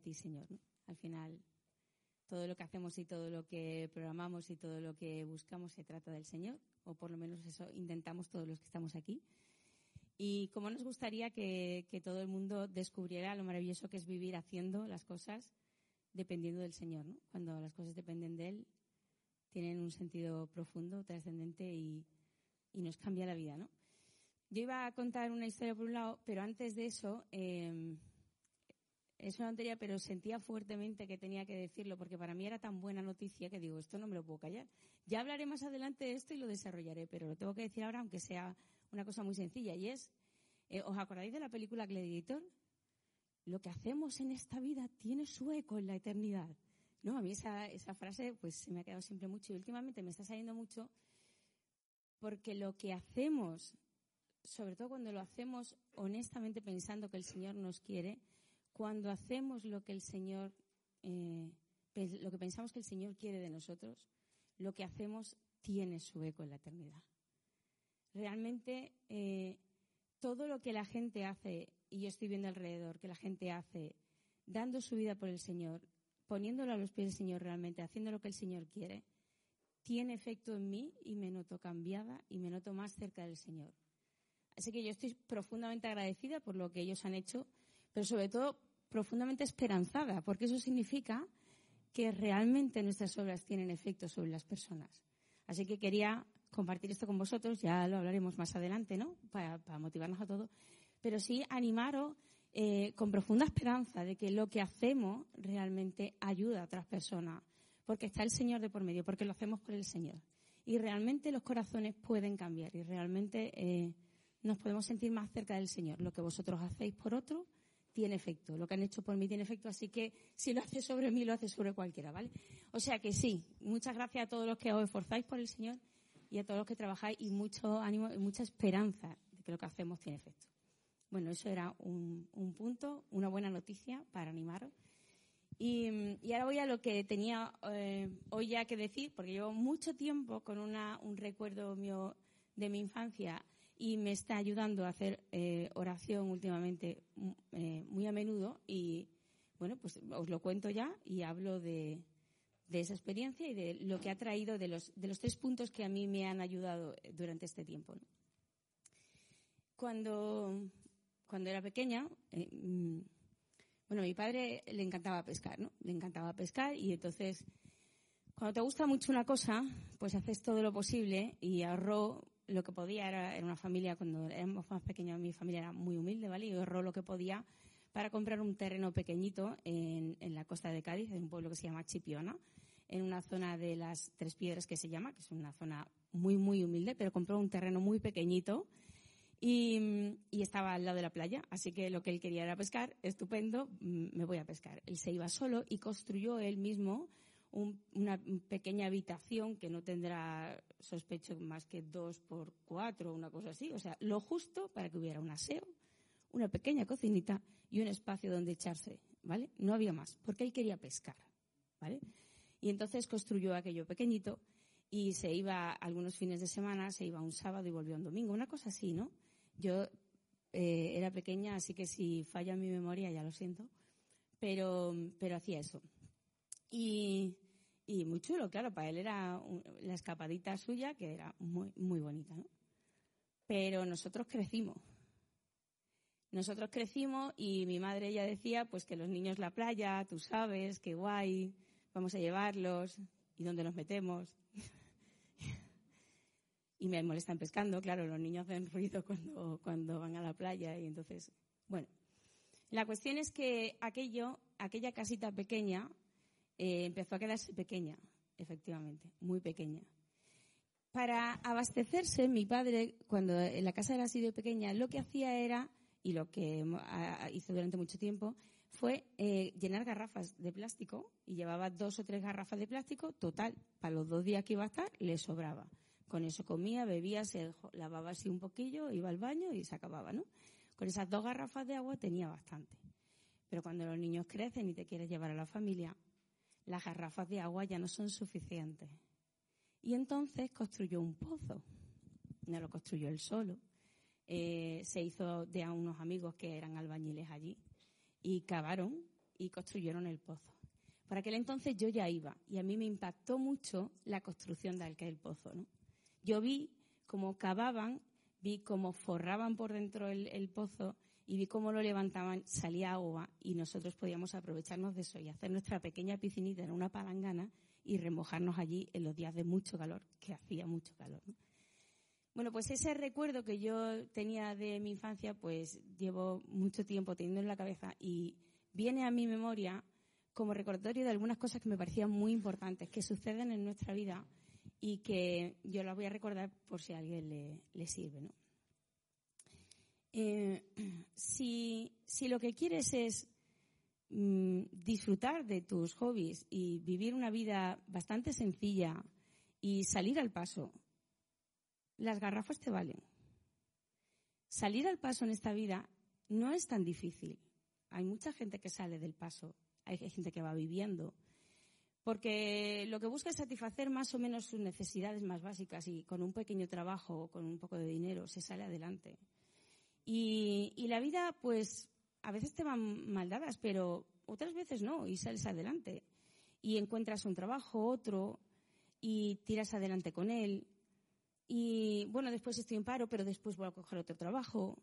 ti, Señor. Al final, todo lo que hacemos y todo lo que programamos y todo lo que buscamos se trata del Señor, o por lo menos eso intentamos todos los que estamos aquí. Y como nos gustaría que, todo el mundo descubriera lo maravilloso que es vivir haciendo las cosas dependiendo del Señor, ¿no? Cuando las cosas dependen de Él, tienen un sentido profundo, trascendente y, nos cambia la vida, ¿no? Yo iba a contar una historia por un lado, pero antes de eso, eh, es una tontería, pero sentía fuertemente que tenía que decirlo porque para mí era tan buena noticia que digo, esto no me lo puedo callar. Ya hablaré más adelante de esto y lo desarrollaré, pero lo tengo que decir ahora, aunque sea una cosa muy sencilla. Y es, eh, ¿os acordáis de la película Gladiator? Lo que hacemos en esta vida tiene su eco en la eternidad. No, a mí esa, esa frase pues se me ha quedado siempre mucho y últimamente me está saliendo mucho porque lo que hacemos, sobre todo cuando lo hacemos honestamente pensando que el Señor nos quiere, cuando hacemos lo que el Señor, eh, lo que pensamos que el Señor quiere de nosotros, lo que hacemos tiene su eco en la eternidad. Realmente eh, todo lo que la gente hace, y yo estoy viendo alrededor, que la gente hace, dando su vida por el Señor, poniéndolo a los pies del Señor realmente, haciendo lo que el Señor quiere, tiene efecto en mí y me noto cambiada y me noto más cerca del Señor. Así que yo estoy profundamente agradecida por lo que ellos han hecho pero sobre todo profundamente esperanzada, porque eso significa que realmente nuestras obras tienen efecto sobre las personas. Así que quería compartir esto con vosotros, ya lo hablaremos más adelante, ¿no? Para, motivarnos a todos. Pero sí animaros eh, con profunda esperanza de que lo que hacemos realmente ayuda a otras personas, porque está el Señor de por medio, porque lo hacemos por el Señor. Y realmente los corazones pueden cambiar y realmente eh, nos podemos sentir más cerca del Señor. Lo que vosotros hacéis por otro tiene efecto. Lo que han hecho por mí tiene efecto, así que si lo hace sobre mí, lo hace sobre cualquiera, ¿vale? O sea que sí, muchas gracias a todos los que os esforzáis por el Señor y a todos los que trabajáis y mucho ánimo y mucha esperanza de que lo que hacemos tiene efecto. Bueno, eso era un, punto, una buena noticia para animaros. Y, ahora voy a lo que tenía eh, hoy ya que decir, porque llevo mucho tiempo con una, un recuerdo mío de mi infancia y me está ayudando a hacer eh, oración últimamente mm, eh, muy a menudo y bueno, pues os lo cuento ya y hablo de, esa experiencia y de lo que ha traído, de los, de los tres puntos que a mí me han ayudado eh, durante este tiempo. Cuando, cuando era pequeña, mm, bueno, a mi padre le encantaba pescar, ¿no? Le encantaba pescar y entonces, cuando te gusta mucho una cosa, pues haces todo lo posible y ahorró lo que podía era, en una familia, cuando éramos más pequeños, mi familia era muy humilde, ¿vale? Y ahorró lo que podía para comprar un terreno pequeñito en, la costa de Cádiz, en un pueblo que se llama Chipiona, en una zona de las Tres Piedras que se llama, que es una zona muy, muy humilde, pero compró un terreno muy pequeñito y, y, estaba al lado de la playa, así que lo que él quería era pescar, estupendo, mm, me voy a pescar. Él se iba solo y construyó él mismo una pequeña habitación que no tendrá, sospecho, más que dos por cuatro una cosa así. O sea, lo justo para que hubiera un aseo, una pequeña cocinita y un espacio donde echarse, ¿vale? No había más, porque él quería pescar, ¿vale? Y entonces construyó aquello pequeñito y se iba algunos fines de semana, se iba un sábado y volvió un domingo, una cosa así, ¿no? Yo eh, era pequeña, así que si falla mi memoria ya lo siento, pero, pero hacía eso. Y, muy chulo, claro, para él era la escapadita suya que era muy, muy bonita, ¿no? Pero nosotros crecimos. Nosotros crecimos y mi madre ya decía, pues que los niños la playa, tú sabes, qué guay, vamos a llevarlos, y dónde nos metemos. y me molestan pescando, claro, los niños hacen ruido cuando, cuando van a la playa y entonces, bueno. La cuestión es que aquello, aquella casita pequeña, eh, empezó a quedarse pequeña, efectivamente, muy pequeña. Para abastecerse, mi padre, cuando la casa era así de pequeña, lo que hacía era, y lo que hizo durante mucho tiempo, fue eh, llenar garrafas de plástico y llevaba dos o tres garrafas de plástico, total, para los dos días que iba a estar, le sobraba. Con eso comía, bebía, se lavaba así un poquillo, iba al baño y se acababa, ¿no? Con esas dos garrafas de agua tenía bastante. Pero cuando los niños crecen y te quieres llevar a la familia, las garrafas de agua ya no son suficientes. Y entonces construyó un pozo. No lo construyó él solo. Eh, se hizo de a unos amigos que eran albañiles allí. y cavaron y construyeron el pozo. Por aquel entonces yo ya iba y a mí me impactó mucho la construcción de aquel pozo. ¿no? Yo vi cómo cavaban, vi cómo forraban por dentro el, pozo y vi cómo lo levantaban, salía agua y nosotros podíamos aprovecharnos de eso y hacer nuestra pequeña piscinita en una palangana y remojarnos allí en los días de mucho calor, que hacía mucho calor. Bueno, pues ese recuerdo que yo tenía de mi infancia, pues llevo mucho tiempo teniendo en la cabeza y viene a mi memoria como recordatorio de algunas cosas que me parecían muy importantes, que suceden en nuestra vida y que yo las voy a recordar por si a alguien le, sirve. ¿no? Eh, si, lo que quieres es mm, disfrutar de tus hobbies y vivir una vida bastante sencilla y salir al paso, las garrafas te valen. Salir al paso en esta vida no es tan difícil. Hay mucha gente que sale del paso, hay gente que va viviendo, porque lo que busca es satisfacer más o menos sus necesidades más básicas y con un pequeño trabajo o con un poco de dinero se sale adelante. Y, la vida, pues, a veces te van mal dadas, pero otras veces no, y sales adelante. Y encuentras un trabajo, otro, y tiras adelante con él. Y bueno, después estoy en paro, pero después voy a coger otro trabajo.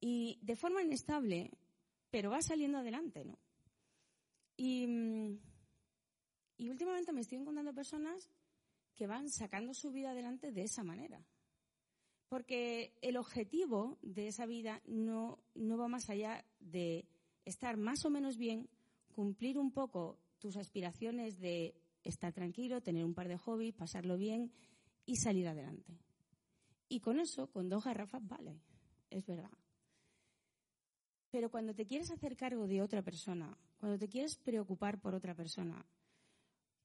Y de forma inestable, pero va saliendo adelante, ¿no? Y mm, y últimamente me estoy encontrando personas que van sacando su vida adelante de esa manera. Porque el objetivo de esa vida no, no va más allá de estar más o menos bien, cumplir un poco tus aspiraciones de estar tranquilo, tener un par de hobbies, pasarlo bien y salir adelante. Y con eso, con dos garrafas, vale, es verdad. Pero cuando te quieres hacer cargo de otra persona, cuando te quieres preocupar por otra persona,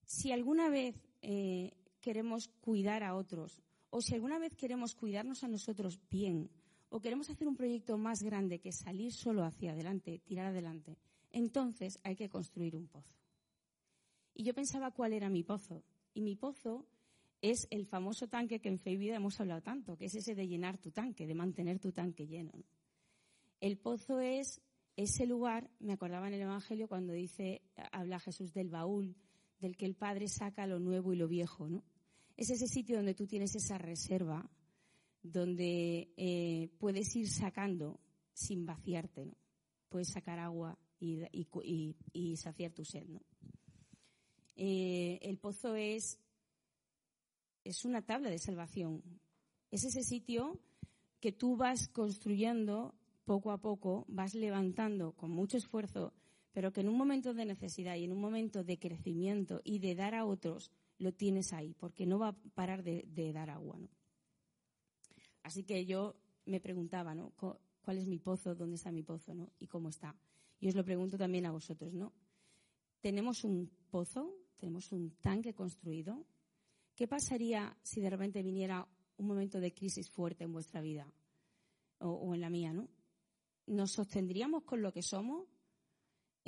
si alguna vez eh, queremos cuidar a otros o si alguna vez queremos cuidarnos a nosotros bien o queremos hacer un proyecto más grande que salir solo hacia adelante, tirar adelante, entonces hay que construir un pozo. Y yo pensaba cuál era mi pozo. Y mi pozo es el famoso tanque que en Fe y Vida hemos hablado tanto, que es ese de llenar tu tanque, de mantener tu tanque lleno. El pozo es ese lugar, me acordaba en el Evangelio cuando dice, habla Jesús del baúl, del que el Padre saca lo nuevo y lo viejo, ¿no? Es ese sitio donde tú tienes esa reserva, donde eh, puedes ir sacando sin vaciarte, ¿no? Puedes sacar agua y, saciar tu sed, ¿no? Eh, el pozo es, es una tabla de salvación. Es ese sitio que tú vas construyendo poco a poco, vas levantando con mucho esfuerzo pero que en un momento de necesidad y en un momento de crecimiento y de dar a otros, lo tienes ahí, porque no va a parar de, dar agua. ¿no? Así que yo me preguntaba, ¿no? ¿Cuál es mi pozo? ¿Dónde está mi pozo? ¿no? ¿Y cómo está? Y os lo pregunto también a vosotros, ¿no? ¿Tenemos un pozo? ¿Tenemos un tanque construido? ¿Qué pasaría si de repente viniera un momento de crisis fuerte en vuestra vida? O, o en la mía, ¿no? ¿Nos sostendríamos con lo que somos?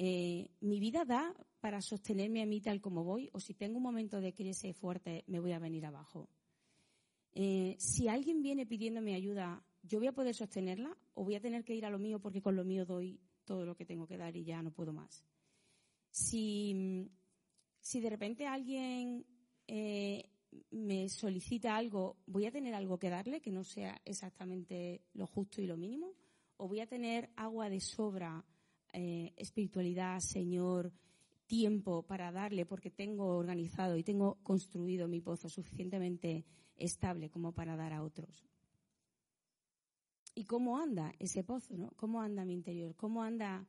Eh, mi vida da para sostenerme a mí tal como voy, o si tengo un momento de crisis fuerte, me voy a venir abajo. Eh, si alguien viene pidiéndome ayuda, ¿yo voy a poder sostenerla o voy a tener que ir a lo mío porque con lo mío doy todo lo que tengo que dar y ya no puedo más? Si, si de repente alguien eh, me solicita algo, ¿voy a tener algo que darle que no sea exactamente lo justo y lo mínimo? ¿O voy a tener agua de sobra eh, espiritualidad, Señor, tiempo para darle porque tengo organizado y tengo construido mi pozo suficientemente estable como para dar a otros. ¿Y cómo anda ese pozo? ¿no? ¿Cómo anda mi interior? ¿Cómo anda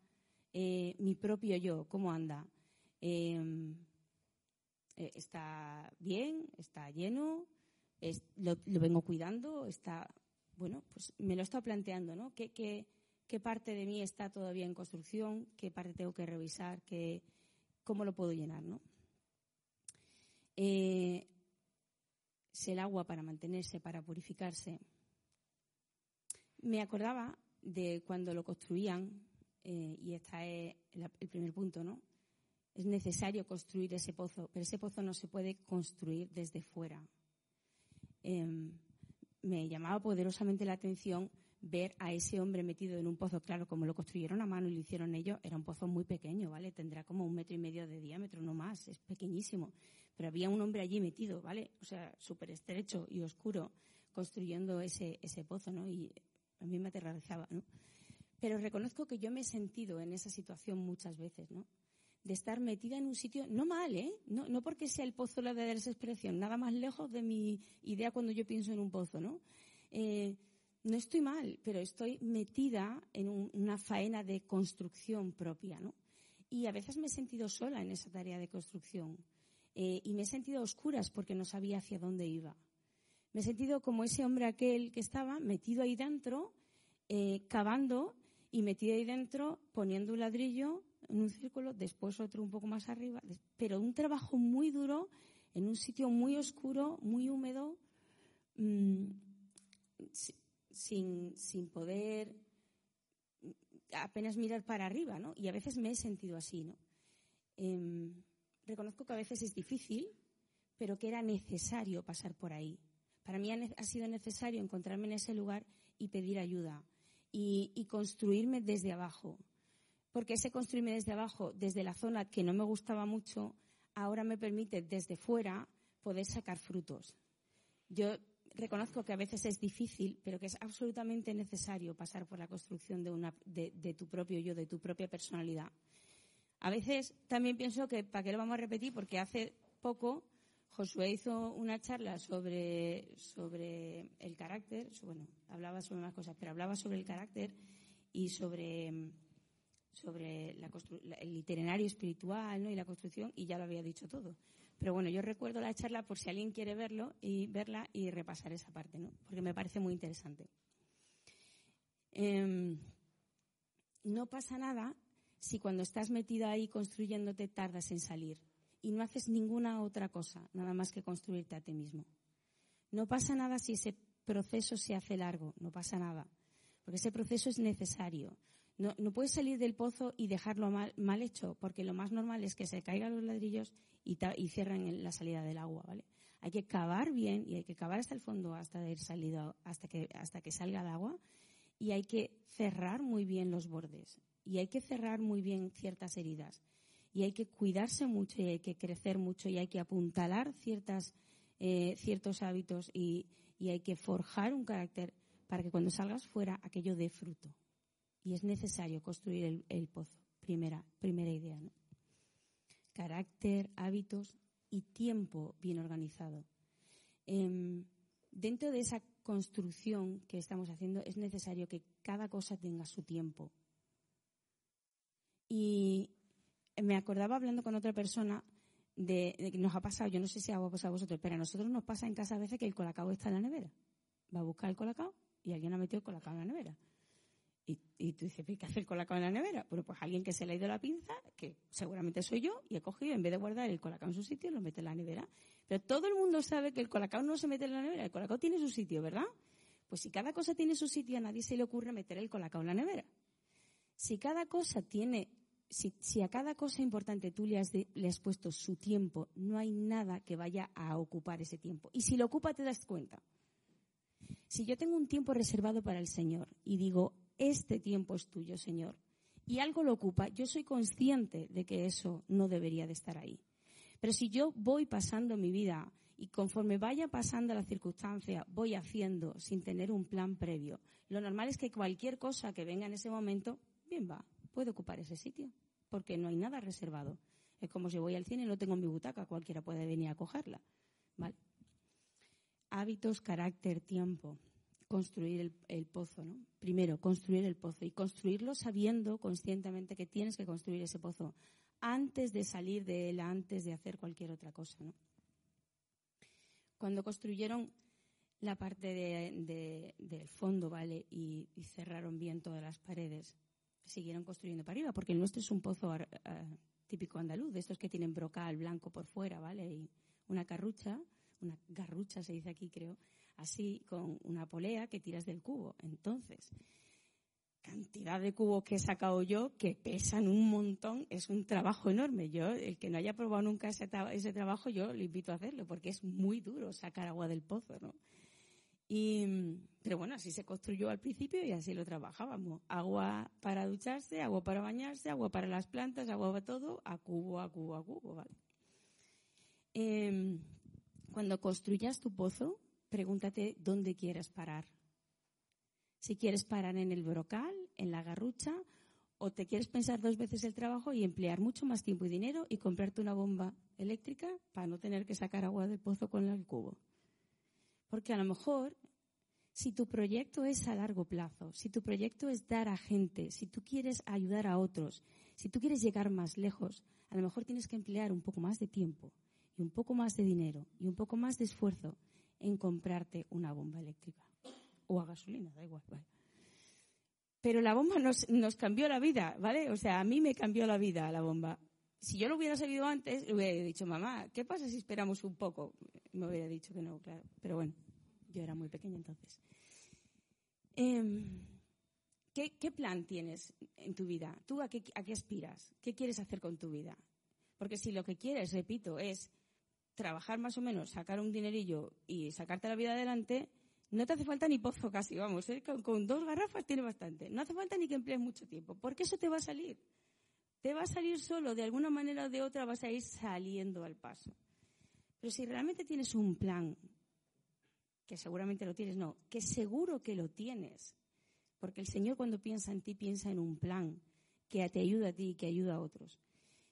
eh, mi propio yo? ¿Cómo anda? Em, eh, ¿Está bien? ¿Está lleno? lo, vengo cuidando? ¿Está, bueno, pues me lo está planteando, ¿no? ¿Qué, qué, qué parte de mí está todavía en construcción, qué parte tengo que revisar, qué, cómo lo puedo llenar, ¿no? Eh, es el agua para mantenerse, para purificarse. Me acordaba de cuando lo construían, eh, y este es el, primer punto, ¿no? Es necesario construir ese pozo, pero ese pozo no se puede construir desde fuera. Em, me llamaba poderosamente la atención ver a ese hombre metido en un pozo, claro, como lo construyeron a mano y lo hicieron ellos, era un pozo muy pequeño, ¿vale? Tendrá como un metro y medio de diámetro, no más, es pequeñísimo. Pero había un hombre allí metido, ¿vale? O sea, súper estrecho y oscuro, construyendo ese, ese pozo, ¿no? Y a mí me aterrorizaba, ¿no? Pero reconozco que yo me he sentido en esa situación muchas veces, ¿no? De estar metida en un sitio, no mal, ¿eh? No, no porque sea el pozo la de desesperación, nada más lejos de mi idea cuando yo pienso en un pozo, ¿no? Eh, no estoy mal, pero estoy metida en una faena de construcción propia, ¿no? Y a veces me he sentido sola en esa tarea de construcción. Eh, y me he sentido a oscuras porque no sabía hacia dónde iba. Me he sentido como ese hombre aquel que estaba metido ahí dentro, eh, cavando y metido ahí dentro, poniendo un ladrillo en un círculo, después otro un poco más arriba, pero un trabajo muy duro en un sitio muy oscuro, muy húmedo. Mmm, sin, sin poder apenas mirar para arriba, ¿no? Y a veces me he sentido así, ¿no? Em, reconozco que a veces es difícil, pero que era necesario pasar por ahí. Para mí ha, sido necesario encontrarme en ese lugar y pedir ayuda y, y, construirme desde abajo. Porque ese construirme desde abajo, desde la zona que no me gustaba mucho, ahora me permite desde fuera poder sacar frutos. Yo reconozco que a veces es difícil, pero que es absolutamente necesario pasar por la construcción de, una, de, tu propio yo, de tu propia personalidad. A veces también pienso que, ¿para qué lo vamos a repetir? Porque hace poco Josué hizo una charla sobre, el carácter, bueno, hablaba sobre más cosas, pero hablaba sobre el carácter y sobre, sobre el itinerario espiritual y la construcción, y ya lo había dicho todo. Pero bueno, yo recuerdo la charla por si alguien quiere verlo y verla y repasar esa parte, ¿no? Porque me parece muy interesante. Em, no pasa nada si cuando estás metida ahí construyéndote tardas en salir y no haces ninguna otra cosa, nada más que construirte a ti mismo. No pasa nada si ese proceso se hace largo, no pasa nada, porque ese proceso es necesario. No, puedes salir del pozo y dejarlo mal, mal, hecho, porque lo más normal es que se caigan los ladrillos y, cierran la salida del agua, ¿vale? Hay que cavar bien y hay que cavar hasta el fondo hasta haber salido, hasta que, hasta que salga el agua. Y hay que cerrar muy bien los bordes y hay que cerrar muy bien ciertas heridas. Y hay que cuidarse mucho y hay que crecer mucho y hay que apuntalar ciertas, eh, ciertos hábitos y, y hay que forjar un carácter para que cuando salgas fuera aquello dé fruto y es necesario construir el, pozo. Primera, primera idea. ¿no? Carácter, hábitos y tiempo bien organizado. Em, dentro de esa construcción que estamos haciendo es necesario que cada cosa tenga su tiempo. Y me acordaba hablando con otra persona de, que nos ha pasado, yo no sé si ha pasado a vosotros, pero a nosotros nos pasa en casa a veces que el colacao está en la nevera. Va a buscar el colacao y alguien ha metido el colacao en la nevera. Y, tú dices, ¿qué hacer el colacao en la nevera? Bueno, pues alguien que se le ha ido la pinza, que seguramente soy yo, y he cogido, en vez de guardar el colacao en su sitio, lo mete en la nevera. Pero todo el mundo sabe que el colacao no se mete en la nevera, el colacao tiene su sitio, ¿verdad? Pues si cada cosa tiene su sitio, a nadie se le ocurre meter el colacao en la nevera. Si cada cosa tiene, si, a cada cosa importante tú le has puesto su tiempo, no hay nada que vaya a ocupar ese tiempo. Y si lo ocupa, te das cuenta. Si yo tengo un tiempo reservado para el Señor y digo, este tiempo es tuyo, Señor, y algo lo ocupa, yo soy consciente de que eso no debería de estar ahí. Pero si yo voy pasando mi vida y conforme vaya pasando la circunstancia, voy haciendo sin tener un plan previo, lo normal es que cualquier cosa que venga en ese momento, bien va, puede ocupar ese sitio, porque no hay nada reservado. Es como si voy al cine y no tengo mi butaca, cualquiera puede venir a cogerla. Hábitos, carácter, tiempo construir el, pozo, ¿no? Primero, construir el pozo y construirlo sabiendo conscientemente que tienes que construir ese pozo antes de salir de él, antes de hacer cualquier otra cosa, ¿no? Cuando construyeron la parte del fondo, ¿vale? Y, cerraron bien todas las paredes, siguieron construyendo para arriba, porque el nuestro es un pozo típico andaluz, de estos que tienen brocal blanco por fuera, ¿vale? Y una carrucha, una garrucha se dice aquí, creo, así con una polea que tiras del cubo. Entonces, cantidad de cubos que he sacado yo que pesan un montón, es un trabajo enorme. Yo, el que no haya probado nunca ese, trabajo, yo le invito a hacerlo porque es muy duro sacar agua del pozo, ¿no? Y, pero bueno, así se construyó al principio y así lo trabajábamos. Agua para ducharse, agua para bañarse, agua para las plantas, agua para todo, a cubo, a cubo, a cubo. Em, cuando construyas tu pozo, pregúntate dónde quieres parar. Si quieres parar en el brocal, en la garrucha, o te quieres pensar dos veces el trabajo y emplear mucho más tiempo y dinero y comprarte una bomba eléctrica para no tener que sacar agua del pozo con el cubo. Porque a lo mejor, si tu proyecto es a largo plazo, si tu proyecto es dar a gente, si tú quieres ayudar a otros, si tú quieres llegar más lejos, a lo mejor tienes que emplear un poco más de tiempo y un poco más de dinero y un poco más de esfuerzo en comprarte una bomba eléctrica o a gasolina, da igual, vale. Pero la bomba nos, nos cambió la vida, ¿vale? O sea, a mí me cambió la vida la bomba. Si yo lo hubiera sabido antes, le hubiera dicho, mamá, ¿qué pasa si esperamos un poco? me hubiera dicho que no, claro. Pero bueno, yo era muy pequeña entonces. Em, ¿qué, plan tienes en tu vida? ¿Tú a qué, a qué aspiras? ¿Qué quieres hacer con tu vida? Porque si lo que quieres, repito, es trabajar más o menos, sacar un dinerillo y sacarte la vida adelante, no te hace falta ni pozo casi, vamos, ¿eh? con, con, dos garrafas tiene bastante. No hace falta ni que emplees mucho tiempo, porque eso te va a salir. Te va a salir solo, de alguna manera o de otra vas a ir saliendo al paso. Pero si realmente tienes un plan, que seguramente lo tienes, no, que seguro que lo tienes, porque el Señor cuando piensa en ti piensa en un plan que te ayuda a ti y que ayuda a otros.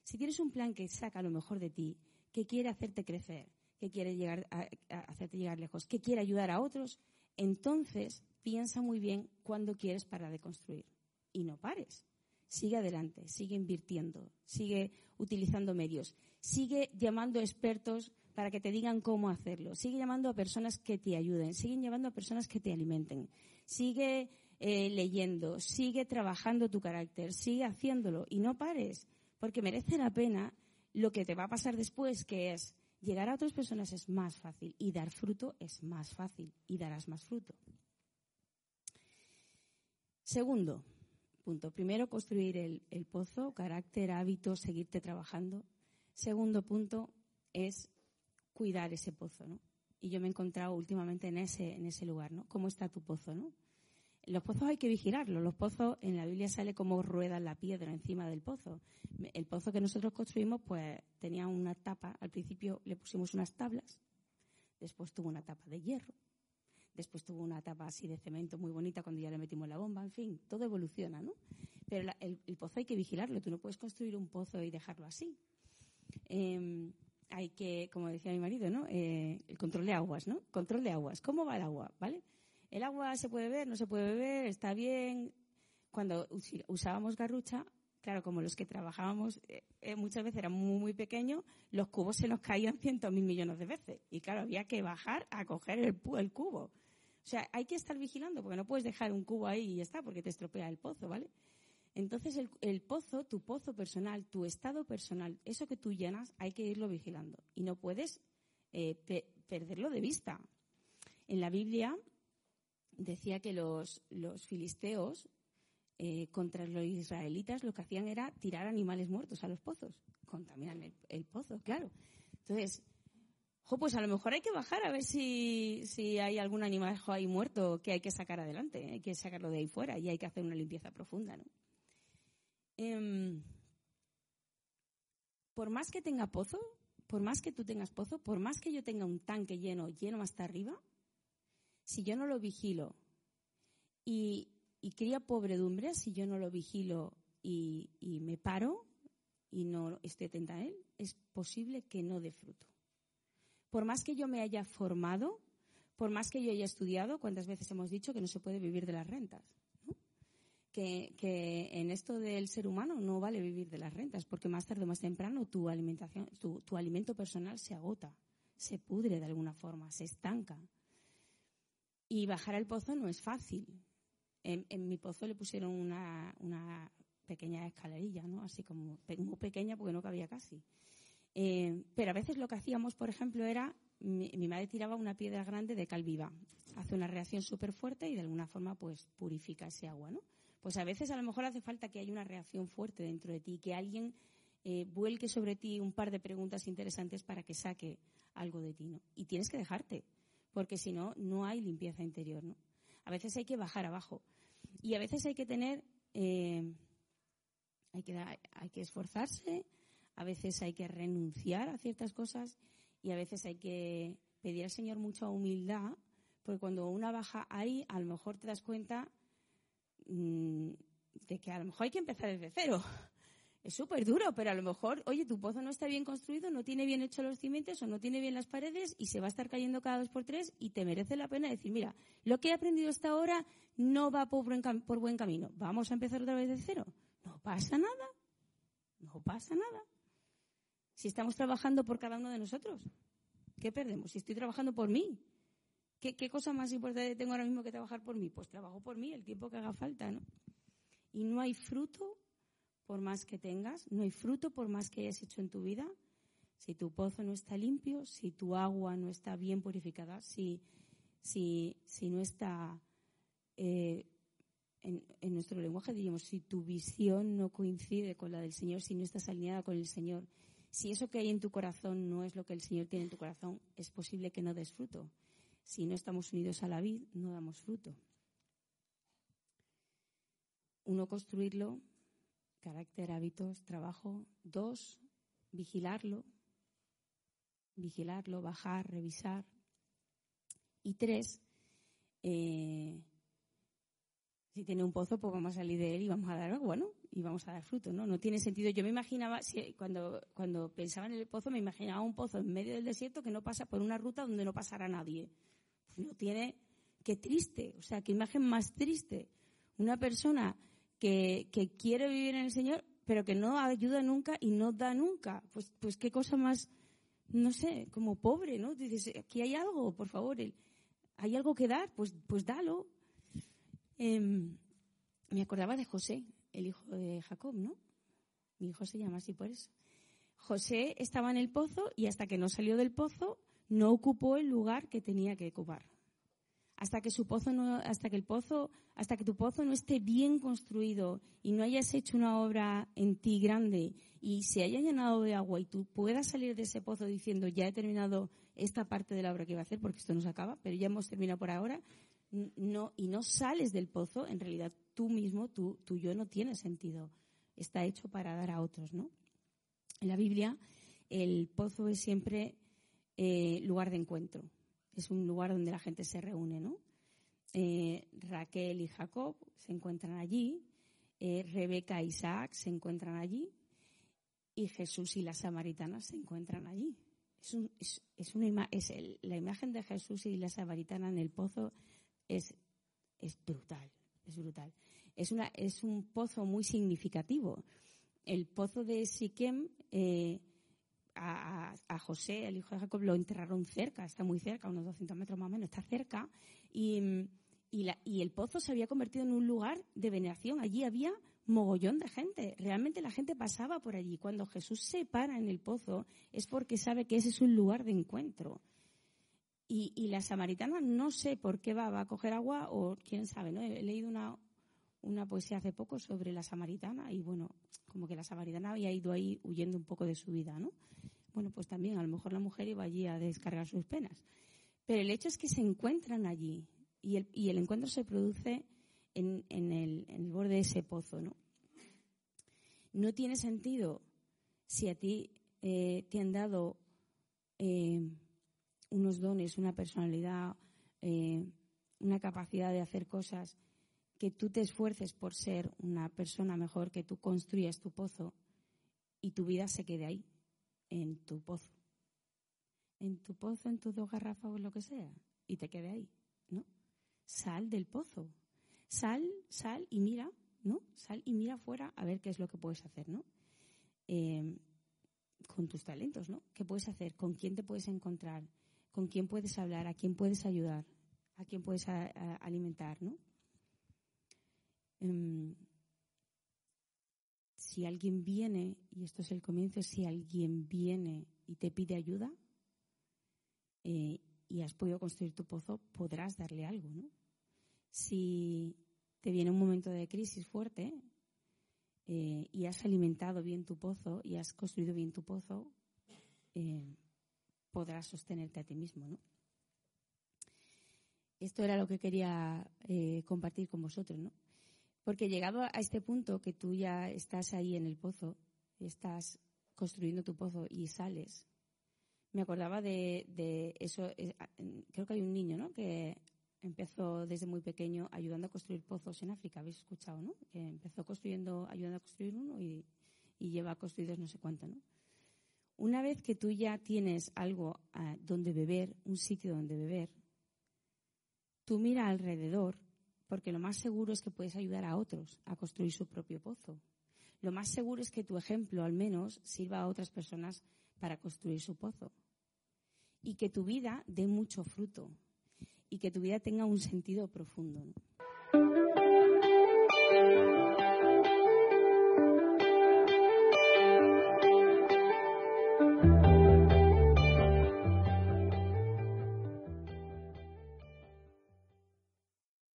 Si tienes un plan que saca lo mejor de ti, que quiere hacerte crecer, que quiere llegar a, hacerte llegar lejos, que quiere ayudar a otros, entonces piensa muy bien cuándo quieres parar de construir y no pares. Sigue adelante, sigue invirtiendo, sigue utilizando medios, sigue llamando expertos para que te digan cómo hacerlo. Sigue llamando a personas que te ayuden, sigue llamando a personas que te alimenten. Sigue eh, leyendo, sigue trabajando tu carácter, sigue haciéndolo y no pares, porque merece la pena lo que te va a pasar después, que es llegar a otras personas es más fácil y dar fruto es más fácil y darás más fruto. Segundo punto. Primero, construir el, el pozo, carácter, hábito, seguirte trabajando. Segundo punto es cuidar ese pozo, ¿no? Y yo me he encontrado últimamente en ese, en ese lugar, ¿no? ¿Cómo está tu pozo, no? Los pozos hay que vigilarlos. Los pozos, en la Biblia sale como rueda la piedra encima del pozo. El pozo que nosotros construimos, pues, tenía una tapa. Al principio le pusimos unas tablas. Después tuvo una tapa de hierro. Después tuvo una tapa así de cemento muy bonita cuando ya le metimos la bomba. En fin, todo evoluciona, ¿no? Pero el, pozo hay que vigilarlo. Tú no puedes construir un pozo y dejarlo así. Em, hay que, como decía mi marido, ¿no? Eh, el control de aguas, ¿no? Control de aguas. ¿Cómo va el agua? ¿Vale? El agua se puede ver, no se puede beber, está bien. Cuando usábamos garrucha, claro, como los que trabajábamos eh, eh, muchas veces era muy, muy pequeño, los cubos se nos caían cientos mil millones de veces. Y claro, había que bajar a coger el, el cubo. O sea, hay que estar vigilando porque no puedes dejar un cubo ahí y ya está porque te estropea el pozo, ¿vale? Entonces el, pozo, tu pozo personal, tu estado personal, eso que tú llenas, hay que irlo vigilando y no puedes eh, perderlo de vista. En la Biblia decía que los, filisteos eh, contra los israelitas lo que hacían era tirar animales muertos a los pozos. Contaminan el, pozo, claro. Entonces, pues a lo mejor hay que bajar a ver si, hay algún animal ahí muerto que hay que sacar adelante. Hay que sacarlo de ahí fuera y hay que hacer una limpieza profunda, ¿no? Em, por más que tenga pozo, por más que tú tengas pozo, por más que yo tenga un tanque lleno, lleno hasta arriba, si yo no lo vigilo y, y cría pobredumbre, si yo no lo vigilo y, me paro y no estoy atenta a él, es posible que no dé fruto. Por más que yo me haya formado, por más que yo haya estudiado, ¿cuántas veces hemos dicho que no se puede vivir de las rentas? que, en esto del ser humano no vale vivir de las rentas, porque más tarde o más temprano tu alimentación, tu, alimento personal se agota, se pudre de alguna forma, se estanca. Y bajar al pozo no es fácil. En, mi pozo le pusieron una, pequeña escalerilla, ¿no? Así como muy pequeña porque no cabía casi. Eh, pero a veces lo que hacíamos, por ejemplo, era mi, mi, madre tiraba una piedra grande de cal viva, hace una reacción súper fuerte y de alguna forma pues purifica ese agua, ¿no? pues a veces a lo mejor hace falta que haya una reacción fuerte dentro de ti, que alguien eh, vuelque sobre ti un par de preguntas interesantes para que saque algo de ti, ¿no? Y tienes que dejarte, porque si no, no hay limpieza interior, ¿no? A veces hay que bajar abajo y a veces hay que tener, eh, hay, que, hay que esforzarse, a veces hay que renunciar a ciertas cosas y a veces hay que pedir al Señor mucha humildad, porque cuando una baja ahí, a lo mejor te das cuenta mm, de que a lo mejor hay que empezar desde cero. Es súper duro, pero a lo mejor, oye, tu pozo no está bien construido, no tiene bien hecho los cimientos o no tiene bien las paredes y se va a estar cayendo cada dos por tres y te merece la pena decir, mira, lo que he aprendido hasta ahora no va por buen, camino. Vamos a empezar otra vez de cero. No pasa nada. No pasa nada. Si estamos trabajando por cada uno de nosotros, ¿qué perdemos? Si estoy trabajando por mí, ¿qué, qué cosa más importante tengo ahora mismo que trabajar por mí? Pues trabajo por mí el tiempo que haga falta, ¿no? Y no hay fruto por más que tengas, no hay fruto por más que hayas hecho en tu vida, si tu pozo no está limpio, si tu agua no está bien purificada, si, si, si no está, eh, en, en, nuestro lenguaje diríamos, si tu visión no coincide con la del Señor, si no estás alineada con el Señor, si eso que hay en tu corazón no es lo que el Señor tiene en tu corazón, es posible que no des fruto. Si no estamos unidos a la vid, no damos fruto. Uno, construirlo carácter, hábitos, trabajo. Dos, vigilarlo, vigilarlo, bajar, revisar. Y tres, eh, si tiene un pozo, pues vamos a salir de él y vamos a dar agua, ¿no? Y vamos a dar fruto, ¿no? No tiene sentido. Yo me imaginaba, cuando, cuando pensaba en el pozo, me imaginaba un pozo en medio del desierto que no pasa por una ruta donde no pasará nadie. Pues no tiene, qué triste, o sea, qué imagen más triste. Una persona que, quiere vivir en el Señor, pero que no ayuda nunca y no da nunca. Pues, pues qué cosa más, no sé, como pobre, ¿no? Dices, aquí hay algo, por favor, hay algo que dar, pues, pues dalo. Em, me acordaba de José, el hijo de Jacob, ¿no? Mi hijo se llama así por eso. José estaba en el pozo y hasta que no salió del pozo no ocupó el lugar que tenía que ocupar hasta que su pozo no, hasta que el pozo, hasta que tu pozo no esté bien construido y no hayas hecho una obra en ti grande y se haya llenado de agua y tú puedas salir de ese pozo diciendo ya he terminado esta parte de la obra que iba a hacer porque esto no se acaba, pero ya hemos terminado por ahora, no, y no sales del pozo, en realidad tú mismo, tú, tú yo no tiene sentido. Está hecho para dar a otros, ¿no? En la Biblia, el pozo es siempre eh, lugar de encuentro es un lugar donde la gente se reúne, ¿no? Eh, Raquel y Jacob se encuentran allí, eh, Rebeca e Isaac se encuentran allí y Jesús y las samaritanas se encuentran allí. Es, una es la imagen de Jesús y la samaritana en el pozo es, es brutal, es brutal. Es, una, es un pozo muy significativo. El pozo de Siquem eh, a, José, el hijo de Jacob, lo enterraron cerca, está muy cerca, unos 200 metros más o menos, está cerca, y, y, el pozo se había convertido en un lugar de veneración. Allí había mogollón de gente. Realmente la gente pasaba por allí. Cuando Jesús se para en el pozo es porque sabe que ese es un lugar de encuentro. Y, y la samaritana no sé por qué va, va a coger agua o quién sabe, ¿no? He leído una, una poesía hace poco sobre la samaritana y bueno, como que la samaritana había ido ahí huyendo un poco de su vida, ¿no? Bueno, pues también a lo mejor la mujer iba allí a descargar sus penas. Pero el hecho es que se encuentran allí y el, y el encuentro se produce en, en, el, en, el, borde de ese pozo, ¿no? No tiene sentido si a ti eh, te han dado eh, unos dones, una personalidad, eh, una capacidad de hacer cosas que tú te esfuerces por ser una persona mejor, que tú construyas tu pozo y tu vida se quede ahí, en tu pozo. En tu pozo, en tus dos garrafas o lo que sea, y te quede ahí, ¿no? Sal del pozo. Sal, sal y mira, ¿no? Sal y mira afuera a ver qué es lo que puedes hacer, ¿no? Eh, con tus talentos, ¿no? ¿Qué puedes hacer? ¿Con quién te puedes encontrar? ¿Con quién puedes hablar? ¿A quién puedes ayudar? ¿A quién puedes alimentar, ¿no? Em, si alguien viene, y esto es el comienzo, si alguien viene y te pide ayuda eh, y has podido construir tu pozo, podrás darle algo, ¿no? Si te viene un momento de crisis fuerte eh, y has alimentado bien tu pozo y has construido bien tu pozo, eh, podrás sostenerte a ti mismo, ¿no? esto era lo que quería compartir con vosotros, ¿no? Porque llegado a este punto que tú ya estás ahí en el pozo, estás construyendo tu pozo y sales, me acordaba de, eso, creo que hay un niño, ¿no? Que empezó desde muy pequeño ayudando a construir pozos en África, habéis escuchado, ¿no? Que empezó construyendo, ayudando a construir uno y, y lleva construidos no sé cuánto, ¿no? Una vez que tú ya tienes algo ah, donde beber, un sitio donde beber, tú mira alrededor, porque lo más seguro es que puedes ayudar a otros a construir su propio pozo. Lo más seguro es que tu ejemplo, al menos, sirva a otras personas para construir su pozo. Y que tu vida dé mucho fruto. Y que tu vida tenga un sentido profundo.